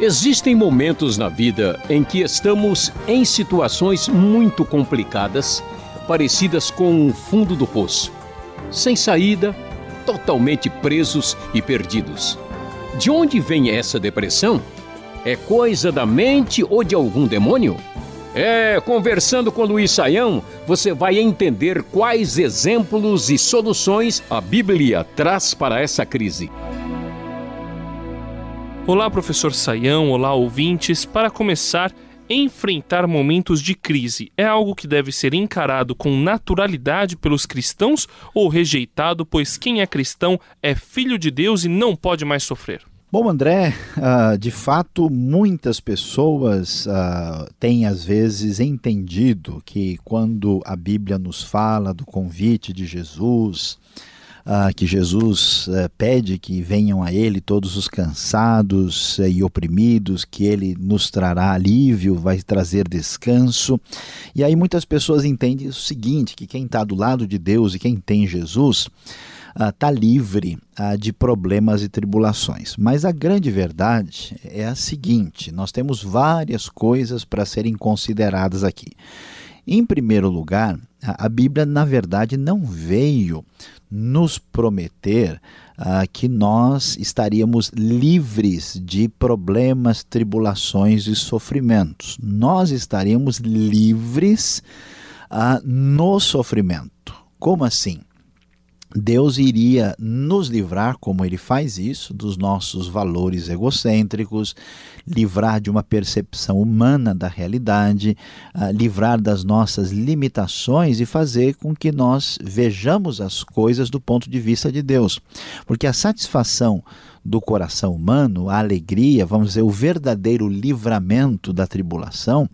Existem momentos na vida em que estamos em situações muito complicadas, parecidas com o fundo do poço, sem saída, totalmente presos e perdidos. De onde vem essa depressão? É coisa da mente ou de algum demônio? É, conversando com Luiz Saião, você vai entender quais exemplos e soluções a Bíblia traz para essa crise. Olá, professor Saião, olá, ouvintes. Para começar, enfrentar momentos de crise é algo que deve ser encarado com naturalidade pelos cristãos ou rejeitado, pois quem é cristão é filho de Deus e não pode mais sofrer? Bom, André, uh, de fato, muitas pessoas uh, têm às vezes entendido que quando a Bíblia nos fala do convite de Jesus, uh, que Jesus pede que venham a Ele todos os cansados e oprimidos, que Ele nos trará alívio, vai trazer descanso. E aí muitas pessoas entendem o seguinte: que quem está do lado de Deus e quem tem Jesus está uh, livre uh, de problemas e tribulações. Mas a grande verdade é a seguinte: nós temos várias coisas para serem consideradas aqui. Em primeiro lugar, a, Bíblia, na verdade, não veio nos prometer uh, que nós estaríamos livres de problemas, tribulações e sofrimentos. Nós estaríamos livres no sofrimento. Como assim? Deus iria nos livrar, como ele faz isso, dos nossos valores egocêntricos, livrar de uma percepção humana da realidade, uh, livrar das nossas limitações e fazer com que nós vejamos as coisas do ponto de vista de Deus. Porque a satisfação do coração humano, a alegria, vamos dizer, o verdadeiro livramento da tribulação,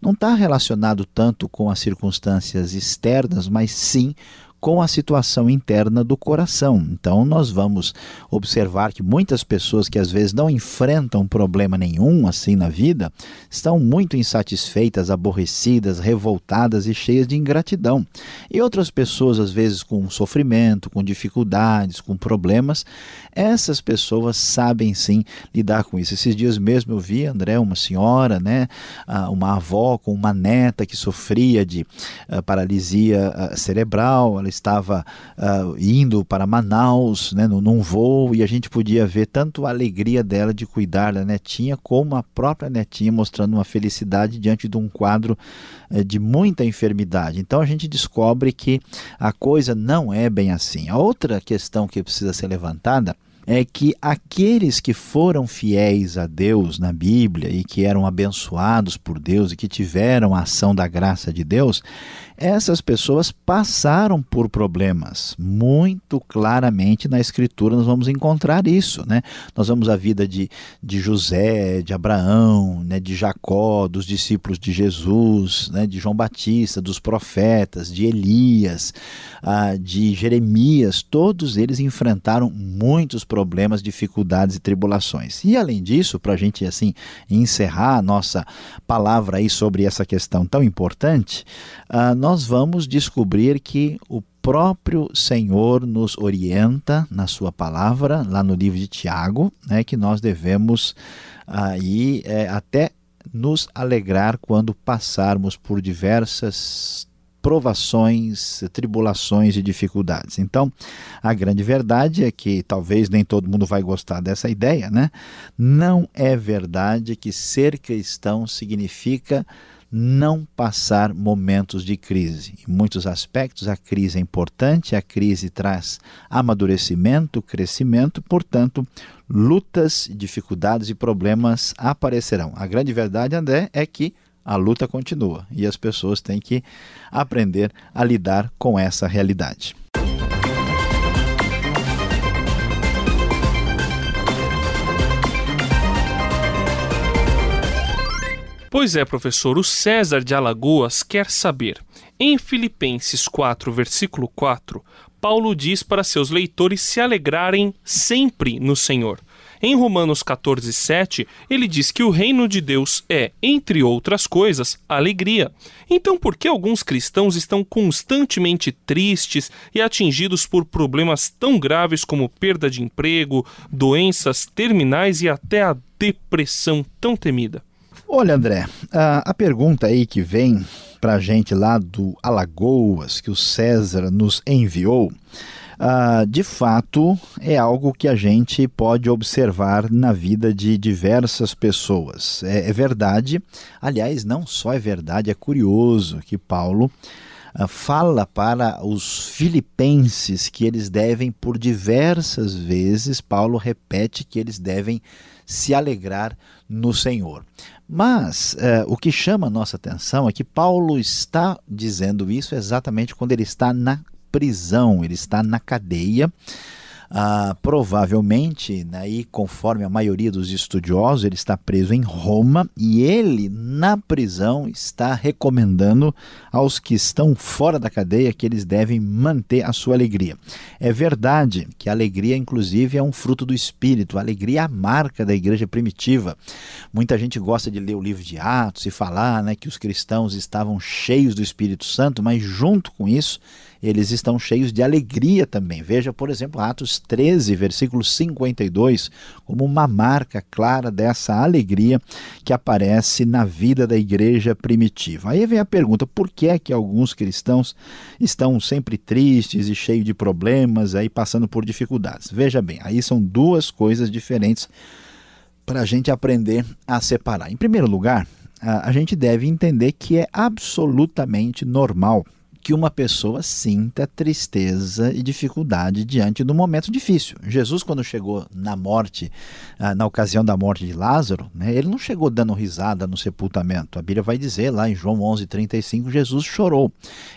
não está relacionado tanto com as circunstâncias externas, mas sim com a situação interna do coração. Então, nós vamos observar que muitas pessoas que às vezes não enfrentam problema nenhum assim na vida estão muito insatisfeitas, aborrecidas, revoltadas e cheias de ingratidão. E outras pessoas, às vezes, com sofrimento, com dificuldades, com problemas, essas pessoas sabem sim lidar com isso. Esses dias mesmo eu vi, André, uma senhora, né, uma avó com uma neta que sofria de ah, paralisia ah, cerebral, ela estava uh, indo para Manaus, né, num voo, e a gente podia ver tanto a alegria dela de cuidar da netinha, como a própria netinha mostrando uma felicidade diante de um quadro uh, de muita enfermidade. Então a gente descobre que a coisa não é bem assim. A outra questão que precisa ser levantada é que aqueles que foram fiéis a Deus na Bíblia e que eram abençoados por Deus e que tiveram a ação da graça de Deus, essas pessoas passaram por problemas. Muito claramente na Escritura nós vamos encontrar isso. Né? Nós vamos a vida de, de José, de Abraão, né, de Jacó, dos discípulos de Jesus, né, de João Batista, dos profetas, de Elias, ah, de Jeremias. Todos eles enfrentaram muitos problemas, dificuldades e tribulações. E além disso, para a gente assim encerrar a nossa palavra aí sobre essa questão tão importante, ah, nós vamos descobrir que o próprio Senhor nos orienta na sua palavra, lá no livro de Tiago, né, que nós devemos aí é, até nos alegrar quando passarmos por diversas provações, tribulações e dificuldades. Então, a grande verdade é que talvez nem todo mundo vai gostar dessa ideia, né? Não é verdade que ser cristão significa não passar momentos de crise. Em muitos aspectos, a crise é importante, a crise traz amadurecimento, crescimento, portanto, lutas, dificuldades e problemas aparecerão. A grande verdade, André, é que a luta continua e as pessoas têm que aprender a lidar com essa realidade. Pois é, professor, o César de Alagoas quer saber. Em Filipenses 4, versículo 4, Paulo diz para seus leitores se alegrarem sempre no Senhor. Em Romanos 14, 7, ele diz que o reino de Deus é, entre outras coisas, alegria. Então, por que alguns cristãos estão constantemente tristes e atingidos por problemas tão graves como perda de emprego, doenças terminais e até a depressão tão temida? Olha, André, a, a pergunta aí que vem para a gente lá do Alagoas, que o César nos enviou, de fato é algo que a gente pode observar na vida de diversas pessoas. É, é verdade, aliás, não só é verdade, é curioso que Paulo fala para os filipenses que eles devem, por diversas vezes, Paulo repete que eles devem se alegrar no Senhor. Mas uh, o que chama a nossa atenção é que Paulo está dizendo isso exatamente quando ele está na prisão, ele está na cadeia. Ah, provavelmente, né, conforme a maioria dos estudiosos, ele está preso em Roma e ele, na prisão, está recomendando aos que estão fora da cadeia que eles devem manter a sua alegria. É verdade que a alegria, inclusive, é um fruto do Espírito, a alegria é a marca da igreja primitiva. Muita gente gosta de ler o livro de Atos e falar né, que os cristãos estavam cheios do Espírito Santo, mas junto com isso, eles estão cheios de alegria também. Veja, por exemplo, Atos 13, versículo 52, como uma marca clara dessa alegria que aparece na vida da igreja primitiva. Aí vem a pergunta: por que é que alguns cristãos estão sempre tristes e cheios de problemas, aí passando por dificuldades? Veja bem, aí são duas coisas diferentes para a gente aprender a separar. Em primeiro lugar, a gente deve entender que é absolutamente normal que uma pessoa sinta tristeza e dificuldade diante do momento difícil. Jesus, quando chegou na morte, ah, na ocasião da morte de Lázaro, né, ele não chegou dando risada no sepultamento. A Bíblia vai dizer lá em João 11:35, Jesus chorou.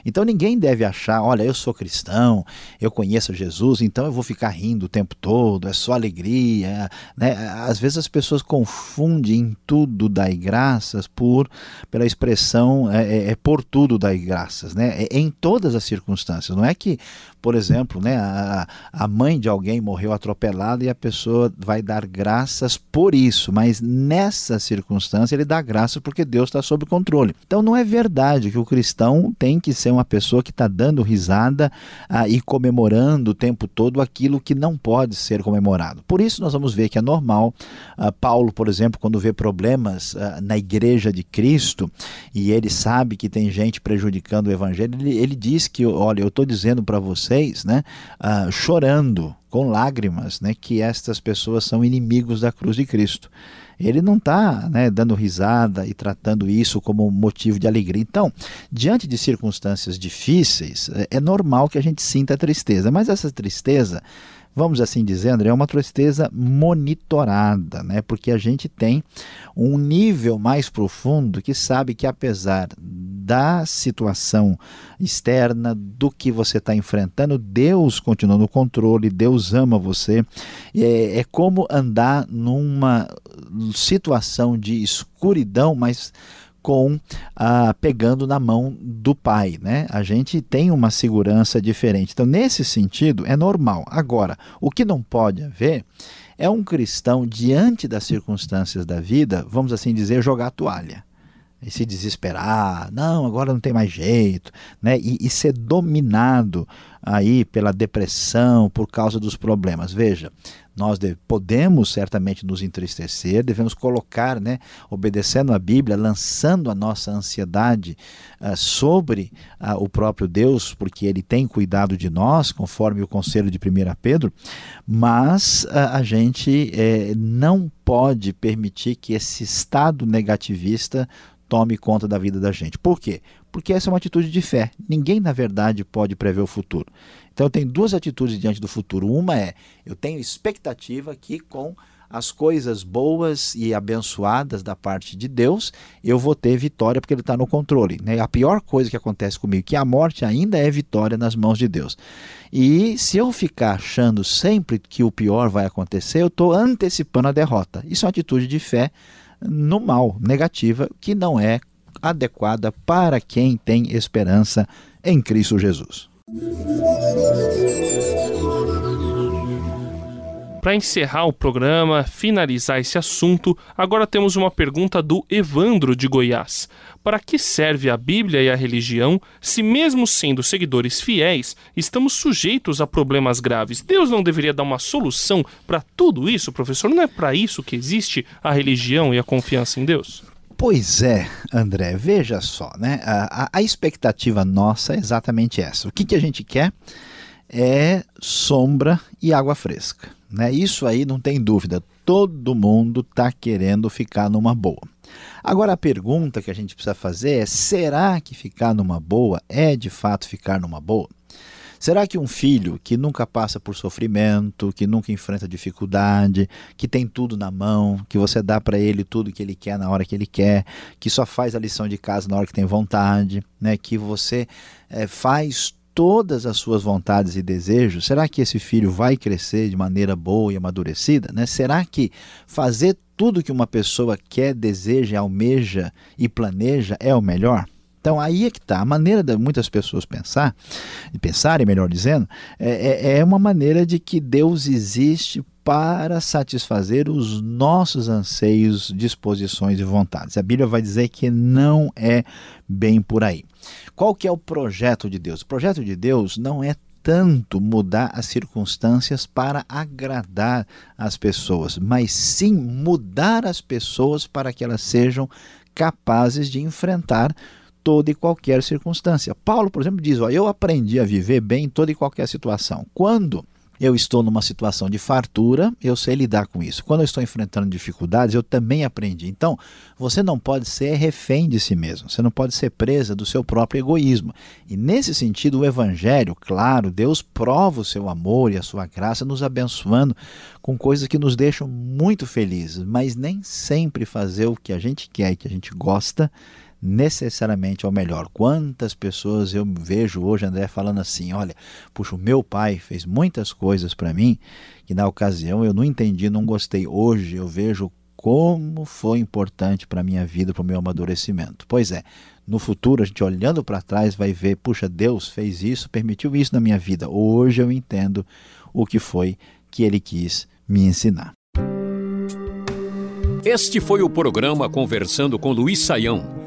Então ninguém deve achar, olha, eu sou cristão, eu conheço Jesus, então eu vou ficar rindo o tempo todo, é só alegria. Né? Às vezes as pessoas confundem tudo dai graças por pela expressão é, é, é por tudo dai graças, né? É, em todas as circunstâncias. Não é que, por exemplo, né, a, a mãe de alguém morreu atropelada e a pessoa vai dar graças por isso, mas nessa circunstância ele dá graças porque Deus está sob controle. Então não é verdade que o cristão tem que ser uma pessoa que está dando risada ah, e comemorando o tempo todo aquilo que não pode ser comemorado. Por isso nós vamos ver que é normal. Ah, Paulo, por exemplo, quando vê problemas ah, na igreja de Cristo e ele sabe que tem gente prejudicando o evangelho, ele, ele diz que, olha, eu estou dizendo para vocês, né, uh, chorando, com lágrimas, né, que estas pessoas são inimigos da cruz de Cristo. Ele não está né, dando risada e tratando isso como motivo de alegria. Então, diante de circunstâncias difíceis, é, é normal que a gente sinta tristeza, mas essa tristeza vamos assim dizer, André, é uma tristeza monitorada, né? porque a gente tem um nível mais profundo que sabe que apesar da situação externa, do que você está enfrentando, Deus continua no controle, Deus ama você. É, é como andar numa situação de escuridão, mas com ah, pegando na mão do pai, né? A gente tem uma segurança diferente. Então, nesse sentido, é normal. Agora, o que não pode haver é um cristão diante das circunstâncias da vida, vamos assim dizer, jogar a toalha e se desesperar, não, agora não tem mais jeito, né? E, e, ser dominado aí pela depressão por causa dos problemas. Veja, nós podemos certamente nos entristecer, devemos colocar, né, obedecendo a Bíblia, lançando a nossa ansiedade uh, sobre uh, o próprio Deus, porque Ele tem cuidado de nós, conforme o conselho de 1 Pedro, mas uh, a gente eh, não pode permitir que esse estado negativista tome conta da vida da gente. Por quê? Porque essa é uma atitude de fé. Ninguém, na verdade, pode prever o futuro. Então, eu tenho duas atitudes diante do futuro. Uma é, eu tenho expectativa que com as coisas boas e abençoadas da parte de Deus, eu vou ter vitória porque Ele está no controle. Né? A pior coisa que acontece comigo, que a morte ainda é vitória nas mãos de Deus. E se eu ficar achando sempre que o pior vai acontecer, eu estou antecipando a derrota. Isso é uma atitude de fé no mal, negativa, que não é adequada para quem tem esperança em Cristo Jesus. Para encerrar o programa, finalizar esse assunto, agora temos uma pergunta do Evandro de Goiás. Para que serve a Bíblia e a religião se, mesmo sendo seguidores fiéis, estamos sujeitos a problemas graves? Deus não deveria dar uma solução para tudo isso, professor? Não é para isso que existe a religião e a confiança em Deus? Pois é, André, veja só, né? A, a, a expectativa nossa é exatamente essa. O que, que a gente quer é sombra e água fresca. Né? Isso aí não tem dúvida, todo mundo está querendo ficar numa boa. Agora a pergunta que a gente precisa fazer é: será que ficar numa boa é de fato ficar numa boa? Será que um filho que nunca passa por sofrimento, que nunca enfrenta dificuldade, que tem tudo na mão, que você dá para ele tudo que ele quer na hora que ele quer, que só faz a lição de casa na hora que tem vontade, né, que você é, faz todas as suas vontades e desejos, será que esse filho vai crescer de maneira boa e amadurecida? Né? Será que fazer tudo que uma pessoa quer, deseja, almeja e planeja é o melhor? Então aí é que está. A maneira de muitas pessoas pensar, de pensarem, melhor dizendo, é, é, é uma maneira de que Deus existe para satisfazer os nossos anseios, disposições e vontades. A Bíblia vai dizer que não é bem por aí. Qual que é o projeto de Deus? O projeto de Deus não é tanto mudar as circunstâncias para agradar as pessoas, mas sim mudar as pessoas para que elas sejam capazes de enfrentar toda e qualquer circunstância. Paulo, por exemplo, diz: ó, Eu aprendi a viver bem em toda e qualquer situação. Quando eu estou numa situação de fartura, eu sei lidar com isso. Quando eu estou enfrentando dificuldades, eu também aprendi. Então, você não pode ser refém de si mesmo, você não pode ser presa do seu próprio egoísmo. E nesse sentido, o Evangelho, claro, Deus prova o seu amor e a sua graça, nos abençoando com coisas que nos deixam muito felizes, mas nem sempre fazer o que a gente quer e que a gente gosta necessariamente ao melhor. Quantas pessoas eu vejo hoje, André, falando assim: olha, puxa, o meu pai fez muitas coisas para mim que na ocasião eu não entendi, não gostei. Hoje eu vejo como foi importante para a minha vida, para o meu amadurecimento. Pois é, no futuro, a gente olhando para trás vai ver: puxa, Deus fez isso, permitiu isso na minha vida. Hoje eu entendo o que foi que ele quis me ensinar. Este foi o programa Conversando com Luiz Saião.